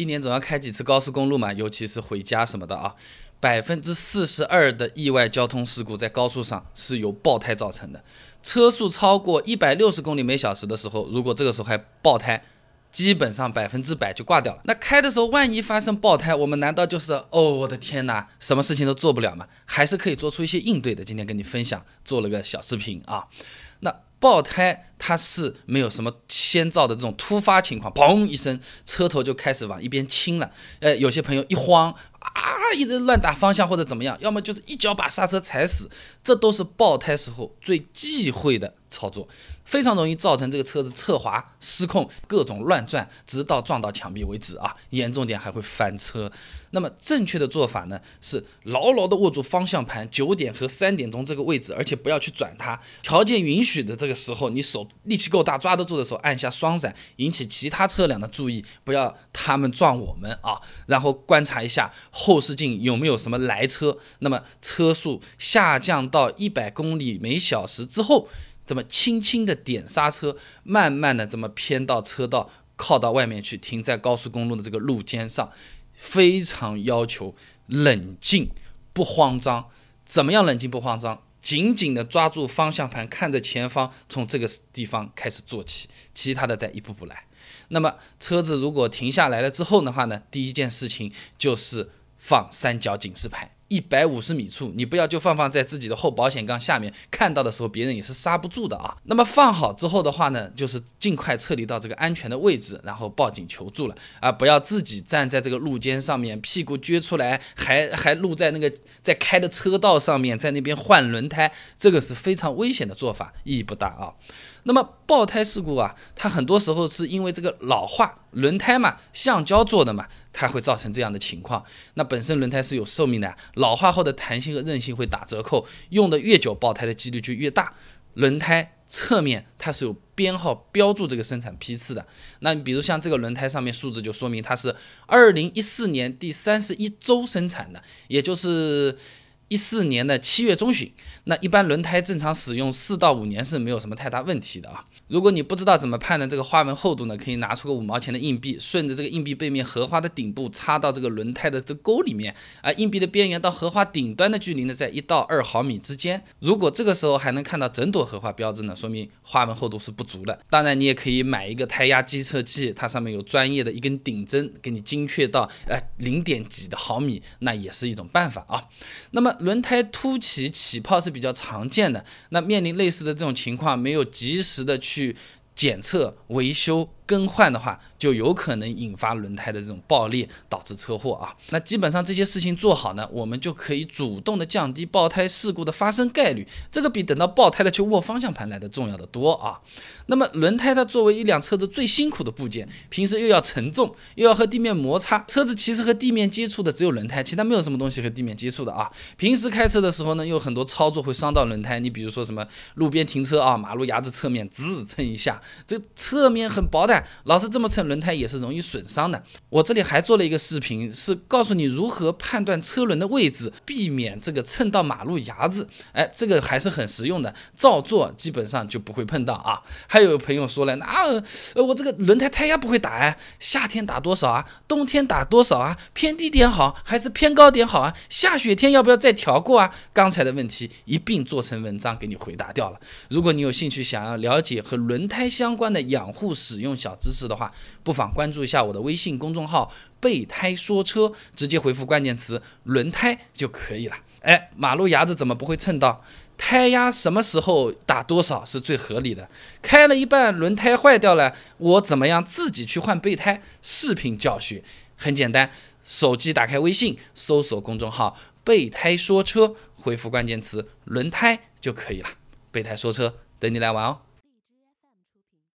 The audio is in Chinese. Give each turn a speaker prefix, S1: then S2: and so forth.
S1: 一年总要开几次高速公路嘛，尤其是回家什么的啊。百分之四十二的意外交通事故在高速上是由爆胎造成的。车速超过一百六十公里每小时的时候，如果这个时候还爆胎，基本上百分之百就挂掉了。那开的时候万一发生爆胎，我们难道就是哦我的天哪，什么事情都做不了吗？还是可以做出一些应对的。今天跟你分享，做了个小视频啊。爆胎它是没有什么先兆的这种突发情况，砰一声，车头就开始往一边倾了。呃，有些朋友一慌。啊，一直乱打方向或者怎么样，要么就是一脚把刹车踩死，这都是爆胎时候最忌讳的操作。非常容易造成这个车子侧滑、失控、各种乱转，直到撞到墙壁为止啊！严重点还会翻车。那么正确的做法呢，是牢牢地握住方向盘，九点和三点钟这个位置，而且不要去转它。条件允许的这个时候，你手力气够大、抓得住的时候，按下双闪，引起其他车辆的注意，不要他们撞我们啊！然后观察一下后视镜有没有什么来车。那么车速下降到一百公里每小时之后。这么轻轻的点刹车，慢慢的这么偏到车道，靠到外面去，停在高速公路的这个路肩上，非常要求冷静，不慌张。怎么样冷静不慌张？紧紧的抓住方向盘，看着前方，从这个地方开始做起，其他的再一步步来。那么车子如果停下来了之后的话呢，第一件事情就是放三角警示牌。一百五十米处，你不要就放放在自己的后保险杠下面，看到的时候别人也是刹不住的啊。那么放好之后的话呢，就是尽快撤离到这个安全的位置，然后报警求助了啊！不要自己站在这个路肩上面，屁股撅出来，还还露在那个在开的车道上面，在那边换轮胎，这个是非常危险的做法，意义不大啊。那么爆胎事故啊，它很多时候是因为这个老化，轮胎嘛，橡胶做的嘛，它会造成这样的情况。那本身轮胎是有寿命的，老化后的弹性和韧性会打折扣，用的越久，爆胎的几率就越大。轮胎侧面它是有编号标注这个生产批次的，那比如像这个轮胎上面数字就说明它是二零一四年第三十一周生产的，也就是。一四年的七月中旬，那一般轮胎正常使用四到五年是没有什么太大问题的啊。如果你不知道怎么判断这个花纹厚度呢，可以拿出个五毛钱的硬币，顺着这个硬币背面荷花的顶部插到这个轮胎的这沟里面啊，硬币的边缘到荷花顶端的距离呢在一到二毫米之间。如果这个时候还能看到整朵荷花标志呢，说明花纹厚度是不足的。当然，你也可以买一个胎压计测器，它上面有专业的一根顶针，给你精确到呃零点几的毫米，那也是一种办法啊。那么轮胎凸起起泡是比较常见的，那面临类似的这种情况，没有及时的去检测维修。更换的话，就有可能引发轮胎的这种爆裂，导致车祸啊。那基本上这些事情做好呢，我们就可以主动的降低爆胎事故的发生概率。这个比等到爆胎了去握方向盘来的重要的多啊。那么轮胎它作为一辆车子最辛苦的部件，平时又要承重，又要和地面摩擦，车子其实和地面接触的只有轮胎，其他没有什么东西和地面接触的啊。平时开车的时候呢，有很多操作会伤到轮胎。你比如说什么路边停车啊，马路牙子侧面滋蹭一下，这侧面很薄的。老是这么蹭轮胎也是容易损伤的。我这里还做了一个视频，是告诉你如何判断车轮的位置，避免这个蹭到马路牙子。哎，这个还是很实用的，照做基本上就不会碰到啊。还有朋友说了，那呃我这个轮胎胎压不会打哎，夏天打多少啊？冬天打多少啊？偏低点好还是偏高点好啊？下雪天要不要再调过啊？刚才的问题一并做成文章给你回答掉了。如果你有兴趣想要了解和轮胎相关的养护使用小小知识的话，不妨关注一下我的微信公众号“备胎说车”，直接回复关键词“轮胎”就可以了。哎，马路牙子怎么不会蹭到？胎压什么时候打多少是最合理的？开了一半轮胎坏掉了，我怎么样自己去换备胎？视频教学很简单，手机打开微信，搜索公众号“备胎说车”，回复关键词“轮胎”就可以了。备胎说车，等你来玩哦。